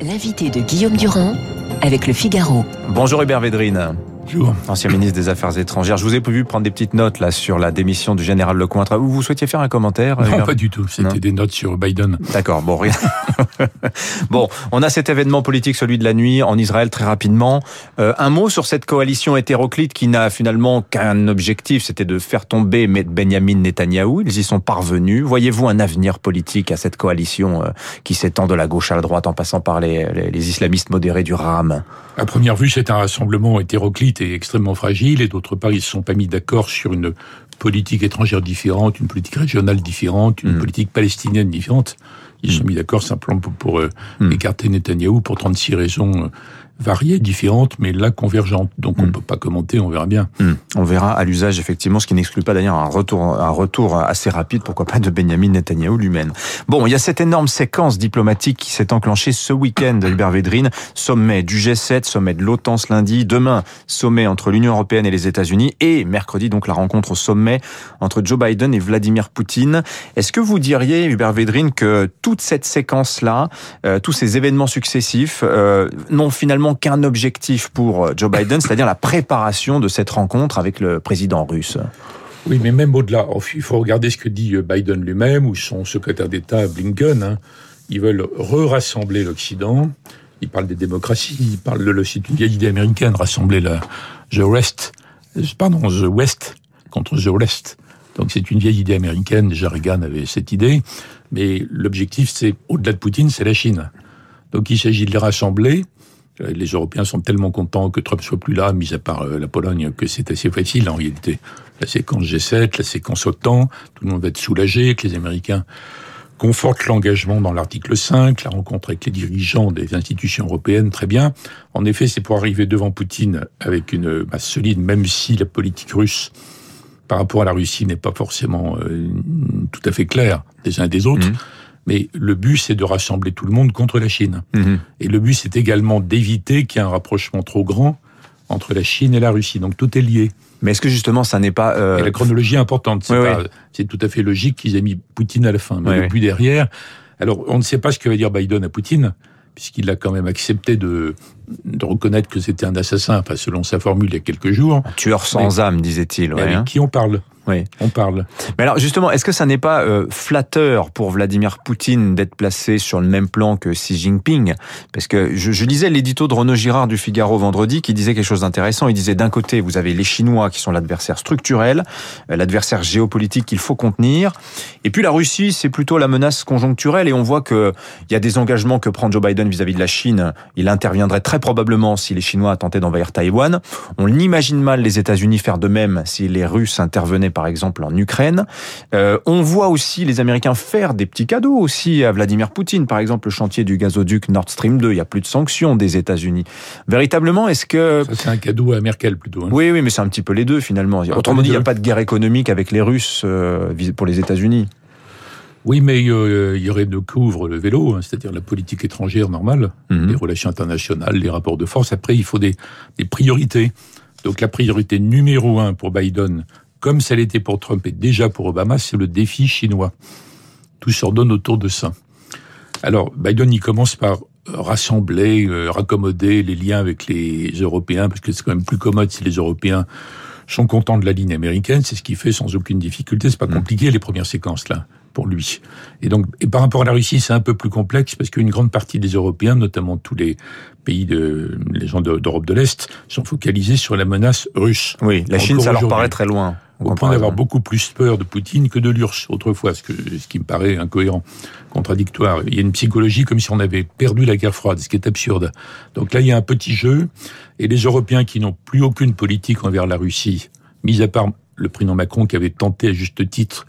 L'invité de Guillaume Durand avec le Figaro. Bonjour Hubert Védrine. Bonjour. Ancien ministre des Affaires étrangères. Je vous ai vu prendre des petites notes là sur la démission du général Lecointre. Vous, vous souhaitiez faire un commentaire Non, Hubert pas du tout. C'était des notes sur Biden. D'accord, bon, rien. bon, on a cet événement politique, celui de la nuit, en Israël, très rapidement. Euh, un mot sur cette coalition hétéroclite qui n'a finalement qu'un objectif, c'était de faire tomber Benjamin Netanyahou. Ils y sont parvenus. Voyez-vous un avenir politique à cette coalition euh, qui s'étend de la gauche à la droite en passant par les, les, les islamistes modérés du RAM? À première vue, c'est un rassemblement hétéroclite et extrêmement fragile. Et d'autre part, ils ne se sont pas mis d'accord sur une politique étrangère différente, une politique régionale différente, une Mm. politique palestinienne différente. Ils se sont mis d'accord simplement pour, pour, euh, Mm. écarter Netanyahou pour 36 raisons euh, variées, différentes, mais là convergentes. Donc on ne Mm. peut pas commenter, on verra bien. Hmm. On verra à l'usage effectivement, ce qui n'exclut pas d'ailleurs un retour, un retour assez rapide, pourquoi pas, de Benjamin Netanyahou lui-même. Bon, il y a cette énorme séquence diplomatique qui s'est enclenchée ce week-end, Hubert Védrine, sommet du G7, sommet de l'OTAN ce lundi, demain sommet entre l'Union européenne et les États-Unis, et mercredi donc la rencontre au sommet entre Joe Biden et Vladimir Poutine. Est-ce que vous diriez, Hubert Védrine, que toute cette séquence-là, euh, tous ces événements successifs, euh, n'ont finalement qu'un objectif pour euh, Joe Biden, c'est-à-dire la préparation de cette rencontre avec le président russe Oui, mais même au-delà, il faut regarder ce que dit euh, Biden lui-même ou son secrétaire d'État Blinken. Hein. Ils veulent re-rassembler l'Occident. Ils parlent des démocraties, ils parlent de c'est une vieille idée américaine, rassembler la the West, euh, pardon, the West contre the West. Donc c'est une vieille idée américaine. Déjà avait cette idée, mais l'objectif, c'est au-delà de Poutine, c'est la Chine. Donc il s'agit de les rassembler. Les Européens sont tellement contents que Trump soit plus là, mis à part euh, la Pologne, que c'est assez facile en réalité. La séquence G7, la séquence OTAN, tout le monde va être soulagé, que les Américains confortent l'engagement dans l'article 5, la rencontre avec les dirigeants des institutions européennes, très bien. En effet, c'est pour arriver devant Poutine avec une base solide, même si la politique russe par rapport à la Russie n'est pas forcément euh, tout à fait claire des uns et des autres. Mhm. Mais le but, c'est de rassembler tout le monde contre la Chine. Mhm. Et le but, c'est également d'éviter qu'il y ait un rapprochement trop grand entre la Chine et la Russie. Donc tout est lié. Mais est-ce que justement ça n'est pas... euh, Et la chronologie est importante. C'est Oui, pas- c'est tout à fait logique qu'ils aient mis Poutine à la fin. Mais Oui, but derrière, alors on ne sait pas ce que va dire Biden à Poutine, puisqu'il a quand même accepté de, de reconnaître que c'était un assassin, enfin selon sa formule il y a quelques jours. un tueur sans âme, disait-il. Mais avec hein. qui on parle? Oui. On parle. Mais alors justement, est-ce que ça n'est pas euh, flatteur pour Vladimir Poutine d'être placé sur le même plan que Xi Jinping? Parce que je, je lisais l'édito de Renaud Girard du Figaro vendredi qui disait quelque chose d'intéressant. Il disait d'un côté, vous avez les Chinois qui sont l'adversaire structurel, euh, l'adversaire géopolitique qu'il faut contenir, et puis la Russie, c'est plutôt la menace conjoncturelle. Et on voit que il y a des engagements que prend Joe Biden vis-à-vis de la Chine. Il interviendrait très probablement si les Chinois tentaient d'envahir Taïwan. On imagine mal les États-Unis faire de même si les Russes intervenaient par exemple en Ukraine. Euh, on voit aussi les Américains faire des petits cadeaux aussi à Vladimir Poutine, par exemple le chantier du gazoduc Nord Stream 2. Il y a plus de sanctions des États-Unis. Véritablement, est-ce que Ça, c'est un cadeau à Merkel plutôt. hein. oui, oui, mais c'est un petit peu les deux finalement. Ah, Autrement dit, il n'y a pas de guerre économique avec les Russes euh, pour les États-Unis. Oui, mais euh, il y aurait de couvre le vélo, hein, c'est-à-dire la politique étrangère normale, Mhm. les relations internationales, les rapports de force. Après, il faut des, des priorités. Donc la priorité numéro un pour Biden, comme ça l'était pour Trump et déjà pour Obama, c'est le défi chinois. Tout s'ordonne autour de ça. Alors, Biden, il commence par rassembler, euh, raccommoder les liens avec les Européens, parce que c'est quand même plus commode si les Européens sont contents de la ligne américaine. C'est ce qu'il fait sans aucune difficulté. C'est pas Mm. compliqué, les premières séquences, là, pour lui. Et donc, et par rapport à la Russie, c'est un peu plus complexe, parce qu'une grande partie des Européens, notamment tous les pays de, les gens de- d'Europe de l'Est, sont focalisés sur la menace russe. Oui, la Chine, ça leur paraît très loin. Au point d'avoir beaucoup plus peur de Poutine que de l'URSS autrefois, ce, que, ce qui me paraît incohérent, contradictoire. Il y a une psychologie comme si on avait perdu la guerre froide, ce qui est absurde. Donc là, il y a un petit jeu, et les Européens qui n'ont plus aucune politique envers la Russie, mis à part le président Macron qui avait tenté à juste titre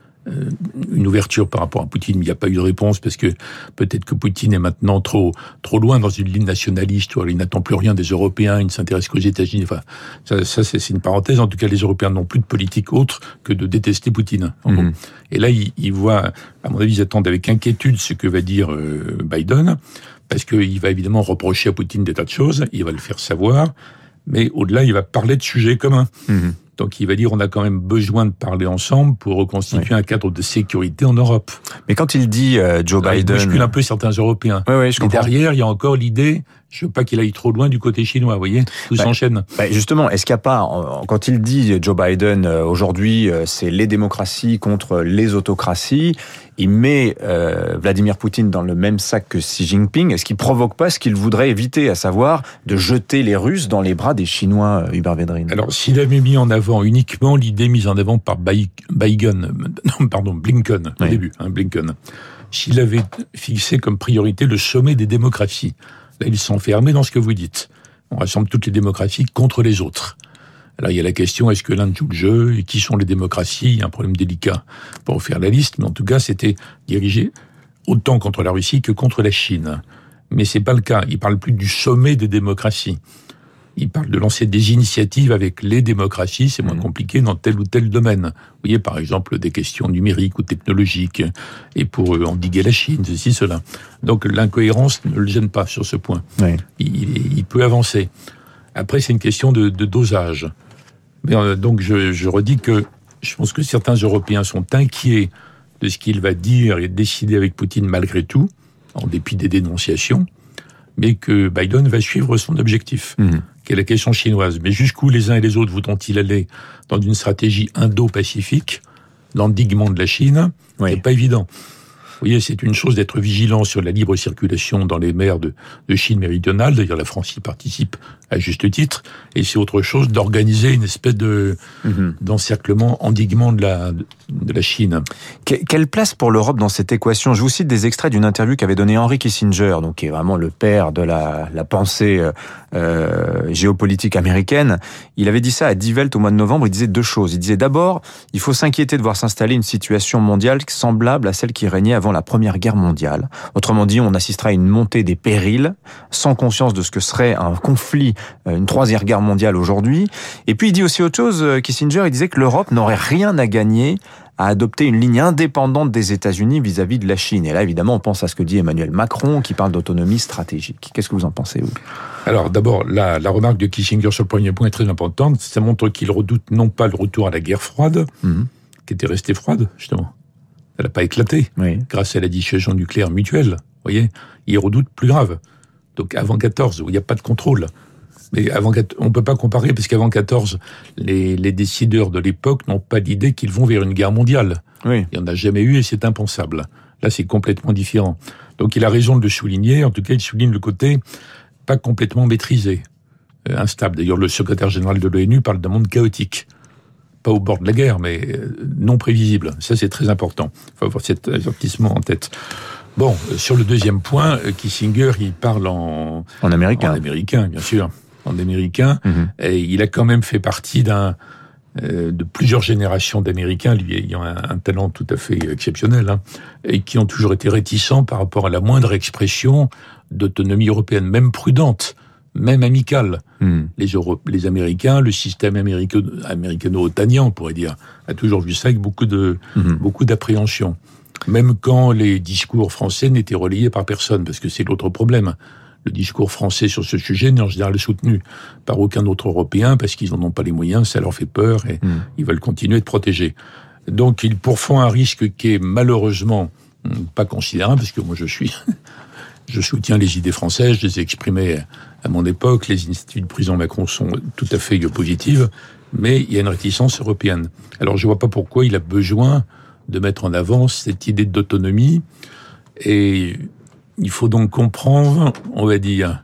une ouverture par rapport à Poutine, mais il n'y a pas eu de réponse parce que peut-être que Poutine est maintenant trop trop loin dans une ligne nationaliste, alors il n'attend plus rien des Européens, il ne s'intéresse qu'aux États-Unis. Enfin, ça, ça c'est une parenthèse. En tout cas, les Européens n'ont plus de politique autre que de détester Poutine. en. Mhm. Et là, ils, ils voient, à mon avis, ils attendent avec inquiétude ce que va dire euh, Biden, parce qu'il va évidemment reprocher à Poutine des tas de choses, il va le faire savoir, mais au-delà, il va parler de sujets communs. Mhm. Donc il va dire on a quand même besoin de parler ensemble pour reconstituer un cadre de sécurité en Europe. Mais quand il dit euh, Joe Alors, Biden, Il bouscule un peu certains Européens. Ouais, ouais, je comprends. derrière, il y a encore l'idée, je veux pas qu'il aille trop loin du côté chinois, vous voyez Tout Bah, s'enchaîne. Bah, justement, est-ce qu'il n'y a pas, quand il dit Joe Biden euh, aujourd'hui, euh, c'est les démocraties contre les autocraties, il met euh, Vladimir Poutine dans le même sac que Xi Jinping. Est-ce qu'il provoque pas ce qu'il voudrait éviter, à savoir de jeter les Russes dans les bras des Chinois, Hubert Védrine? Alors, s'il avait mis en avant uniquement l'idée mise en avant par Biden, non, pardon, Blinken, au Oui. début, hein, Blinken, s'il avait fixé comme priorité le sommet des démocraties, là, il s'enfermait dans ce que vous dites. On rassemble toutes les démocraties contre les autres. Là, il y a la question, est-ce que l'Inde joue le jeu Et qui sont les démocraties? Il y a un problème délicat pour faire la liste, mais en tout cas, c'était dirigé autant contre la Russie que contre la Chine. Mais c'est pas le cas. Il parle plus du sommet des démocraties. Il parle de lancer des initiatives avec les démocraties, c'est moins Mhm. compliqué dans tel ou tel domaine. Vous voyez, par exemple, des questions numériques ou technologiques, et pour euh, endiguer la Chine, ceci, cela. Donc l'incohérence ne le gêne pas sur ce point. Oui. Il, il peut avancer. Après, c'est une question de, de dosage. Mais, euh, donc je, je redis que je pense que certains Européens sont inquiets de ce qu'il va dire et décider avec Poutine malgré tout, en dépit des dénonciations, mais que Biden va suivre son objectif Mhm. qui est la question chinoise. Mais jusqu'où les uns et les autres voudront-ils aller dans une stratégie indo-pacifique, l'endiguement de la Chine? Oui. C'est pas évident. Vous voyez, c'est une chose d'être vigilant sur la libre circulation dans les mers de, de Chine méridionale. D'ailleurs, la France y participe à juste titre. Et c'est autre chose d'organiser une espèce de Mhm. d'encerclement, endiguement de la de la Chine. Que- Quelle place pour l'Europe dans cette équation? Je vous cite des extraits d'une interview qu'avait donnée Henry Kissinger, donc qui est vraiment le père de la, la pensée euh, euh, géopolitique américaine. Il avait dit ça à Die Welt au mois de novembre. Il disait deux choses. Il disait d'abord, il faut s'inquiéter de voir s'installer une situation mondiale semblable à celle qui régnait avant la Première Guerre mondiale. Autrement dit, on assistera à une montée des périls, sans conscience de ce que serait un conflit, une troisième guerre mondiale aujourd'hui. Et puis il dit aussi autre chose. euh, Kissinger, il disait que l'Europe n'aurait rien à gagner à adopter une ligne indépendante des États-Unis vis-à-vis de la Chine. Et là, évidemment, on pense à ce que dit Emmanuel Macron, qui parle d'autonomie stratégique. Qu'est-ce que vous en pensez, vous Alors d'abord, la, la remarque de Kissinger sur le premier point est très importante. Ça montre qu'il redoute non pas le retour à la guerre froide, Mhm. qui était restée froide, justement. Elle n'a pas éclaté. Oui. grâce à la dissuasion nucléaire mutuelle. Vous voyez, il redoute plus grave. Donc avant 14, où il n'y a pas de contrôle. Mais avant, on peut pas comparer parce qu'avant 14, les, les décideurs de l'époque n'ont pas l'idée qu'ils vont vers une guerre mondiale. Oui. Il n'y en a jamais eu et c'est impensable. Là, c'est complètement différent. Donc il a raison de le souligner. En tout cas, il souligne le côté pas complètement maîtrisé, euh, instable. D'ailleurs, le secrétaire général de l'ONU parle d'un monde chaotique. Pas au bord de la guerre, mais euh, non prévisible. Ça, c'est très important. Il faut avoir cet avertissement en tête. Bon, euh, sur le deuxième point, Kissinger, il parle en, En américain. en américain, bien sûr, en américain. Mhm. Et il a quand même fait partie d'un euh, de plusieurs générations d'Américains, lui ayant un, un talent tout à fait exceptionnel, hein, et qui ont toujours été réticents par rapport à la moindre expression d'autonomie européenne, même prudente, même amicale. Mhm. Les, Euro- les Américains, le système américano-otanien, on pourrait dire, a toujours vu ça avec beaucoup de Mhm. beaucoup d'appréhension. Même quand les discours français n'étaient relayés par personne, parce que c'est l'autre problème. Le discours français sur ce sujet n'est en général soutenu par aucun autre Européen, parce qu'ils n'en ont pas les moyens, ça leur fait peur, et Mhm. ils veulent continuer de protéger. Donc ils pourfont un risque qui est malheureusement hum, pas considérable, parce que moi je suis... Je soutiens les idées françaises, je les ai exprimées à mon époque. Les instituts du président Macron sont tout à fait positives, mais il y a une réticence européenne. Alors je vois pas pourquoi il a besoin de mettre en avant cette idée d'autonomie. Et il faut donc comprendre, on va dire,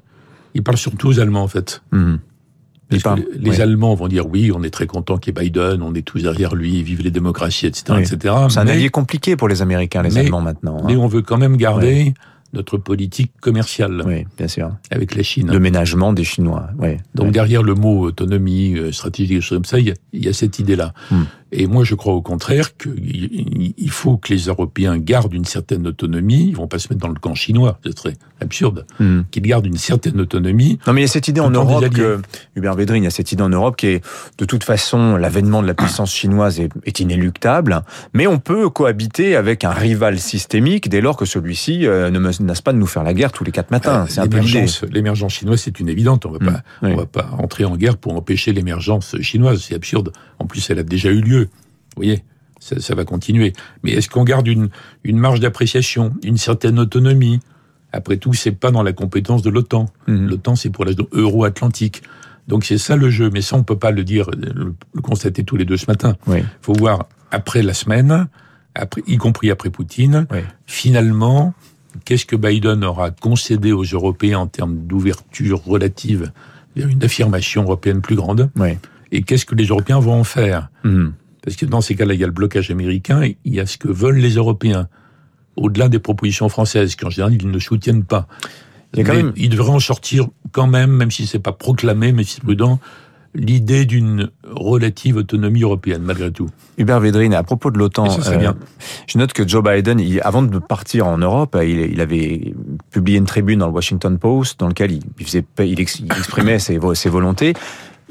il parle surtout aux Allemands en fait. Parce Il parle- que les. Allemands vont dire oui, on est très content qu'il y ait Biden, on est tous derrière lui, vive les démocraties, etc., Oui. etc. C'est un mais, allié compliqué pour les Américains, les mais- Allemands maintenant. hein. mais on veut quand même garder notre politique commerciale Oui, bien sûr. avec la Chine. Le ménagement des Chinois. Oui. Donc Oui. derrière le mot autonomie, euh, stratégie, des choses comme ça, il y a, il y a cette idée-là. Hmm. Et moi, je crois au contraire qu'il il faut que les Européens gardent une certaine autonomie. Ils vont pas se mettre dans le camp chinois, ce serait absurde. Mhm. Qu'ils gardent une certaine autonomie. Non, mais il y a cette idée en Europe que, Hubert Védrine, il y a cette idée en Europe qui est, de toute façon, l'avènement de la puissance chinoise est, est inéluctable, mais on peut cohabiter avec un rival systémique dès lors que celui-ci euh, ne, me- menace pas de nous faire la guerre tous les quatre matins. c'est un peu L'émergence chinoise, c'est une évidente. On mmh. on va pas entrer en guerre pour empêcher l'émergence chinoise. C'est absurde. En plus, elle a déjà eu lieu. Vous voyez ça, ça va continuer. Mais est-ce qu'on garde une, une marge d'appréciation, une certaine autonomie? Après tout, c'est pas dans la compétence de l'OTAN. Mmh. L'OTAN, c'est pour la euro-atlantique. Donc c'est ça le jeu, mais ça on peut pas le dire, le, constater tous les deux ce matin. Il faut voir après la semaine, après, y compris après Poutine, finalement, qu'est-ce que Biden aura concédé aux Européens en termes d'ouverture relative vers une affirmation européenne plus grande, et qu'est-ce que les Européens vont en faire mmh. Parce que dans ces cas-là, il y a le blocage américain, il y a ce que veulent les Européens, au-delà des propositions françaises, qu'en général ils ne soutiennent pas. Il, quand même... il devrait en sortir quand même, même si c'est pas proclamé, mais si c'est prudent, l'idée d'une relative autonomie européenne, malgré tout. Hubert Védrine, à propos de l'OTAN, euh, je note que Joe Biden, il, avant de partir en Europe, il, il, avait publié une tribune dans le Washington Post dans lequel il, faisait, il, exprimait ses, ses volontés.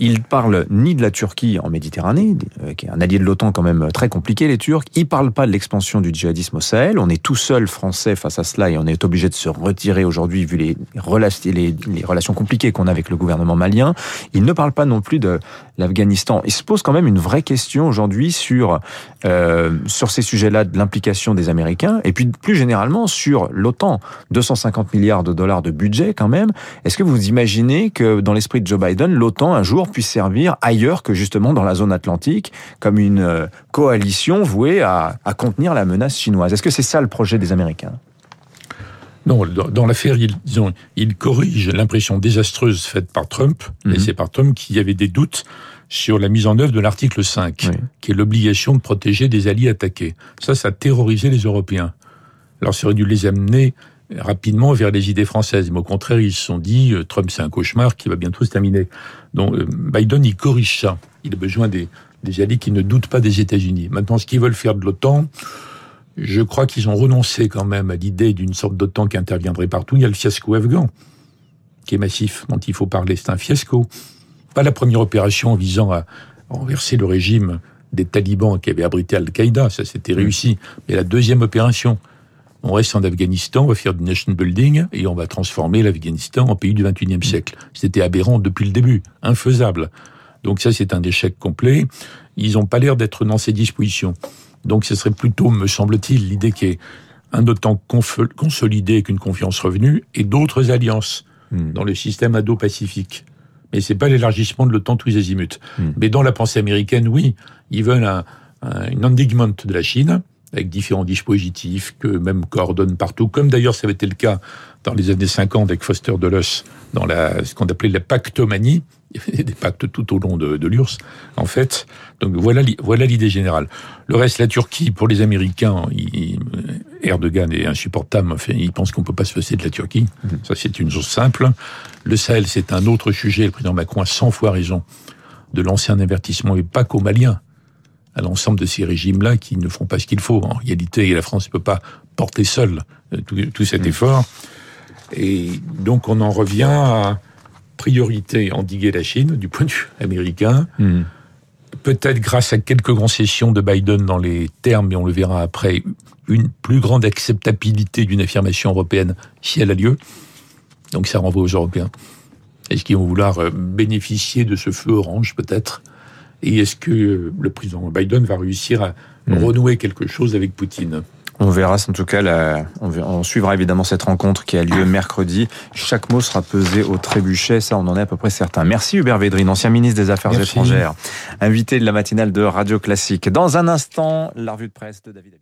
Il parle ni de la Turquie en Méditerranée, euh, qui est un allié de l'OTAN quand même très compliqué, les Turcs. Il parle pas de l'expansion du djihadisme au Sahel. On est tout seul français face à cela et on est obligé de se retirer aujourd'hui vu les, relations, les, les relations compliquées qu'on a avec le gouvernement malien. Il ne parle pas non plus de l'Afghanistan. Il se pose quand même une vraie question aujourd'hui sur euh, sur ces sujets-là de l'implication des Américains et puis plus généralement sur l'OTAN. 250 milliards de dollars de budget quand même. Est-ce que vous imaginez que dans l'esprit de Joe Biden, l'OTAN un jour puisse servir ailleurs que justement dans la zone atlantique comme une euh, coalition vouée à, à contenir la menace chinoise Est-ce que c'est ça le projet des Américains? Non, dans l'affaire, ils, disons, ils corrigent l'impression désastreuse faite par Trump, et mhm. c'est par Trump qu'il y avait des doutes sur la mise en œuvre de l'article 5, qui est l'obligation de protéger des alliés attaqués. Ça, ça a terrorisé les Européens. Alors, ça aurait dû les amener rapidement vers les idées françaises. Mais au contraire, ils se sont dit, euh, Trump, c'est un cauchemar qui va bientôt se terminer. Donc, euh, Biden, il corrige ça. Il a besoin des, des alliés qui ne doutent pas des États-Unis. Maintenant, ce qu'ils veulent faire de l'OTAN, je crois qu'ils ont renoncé quand même à l'idée d'une sorte d'OTAN qui interviendrait partout. Il y a le fiasco afghan, qui est massif, dont il faut parler. C'est un fiasco. Pas la première opération visant à renverser le régime des talibans qui avaient abrité Al-Qaïda, ça s'était réussi. Mais la deuxième opération, on reste en Afghanistan, on va faire du nation building et on va transformer l'Afghanistan en pays du 21e siècle. C'était aberrant depuis le début, infaisable. Donc ça, c'est un échec complet. Ils n'ont pas l'air d'être dans ces dispositions. Donc ce serait plutôt, me semble-t-il, l'idée qu'il y ait un OTAN consolidé avec une confiance revenue et d'autres alliances hmm. dans le système Indo-Pacifique. Mais c'est pas l'élargissement de l'OTAN tous azimuts. Hmm. Mais dans la pensée américaine, oui, ils veulent un, un, endiguement de la Chine avec différents dispositifs que même coordonnent partout, comme d'ailleurs ça avait été le cas dans les années 50 avec Foster Dulles dans la, ce qu'on appelait la pactomanie, il y avait des pactes tout au long de, de l'URSS, en fait. Donc voilà, voilà l'idée générale. Le reste, la Turquie, pour les Américains, il, Erdogan est insupportable. Enfin, il pense qu'on peut pas se passer de la Turquie. Mmh. Ça, c'est une chose simple. Le Sahel, c'est un autre sujet. Le président Macron a 100 fois raison de lancer un avertissement, et pas qu'aux Maliens, à l'ensemble de ces régimes-là qui ne font pas ce qu'il faut. En réalité, la France ne peut pas porter seule euh, tout, tout cet mmh. effort. Et donc, on en revient à priorité endiguer la Chine du point de vue américain. Mmh. Peut-être grâce à quelques concessions de Biden dans les termes, mais on le verra après, une plus grande acceptabilité d'une affirmation européenne si elle a lieu. Donc ça renvoie aux Européens. Est-ce qu'ils vont vouloir euh, bénéficier de ce feu orange peut-être? Et est-ce que le président Biden va réussir à mmh. renouer quelque chose avec Poutine? On verra, en tout cas, la, on, suivra évidemment cette rencontre qui a lieu mercredi. Chaque mot sera pesé au trébuchet, ça on en est à peu près certain. Merci Hubert Védrine, ancien ministre des Affaires étrangères, invité de la matinale de Radio Classique. Dans un instant, la revue de presse de David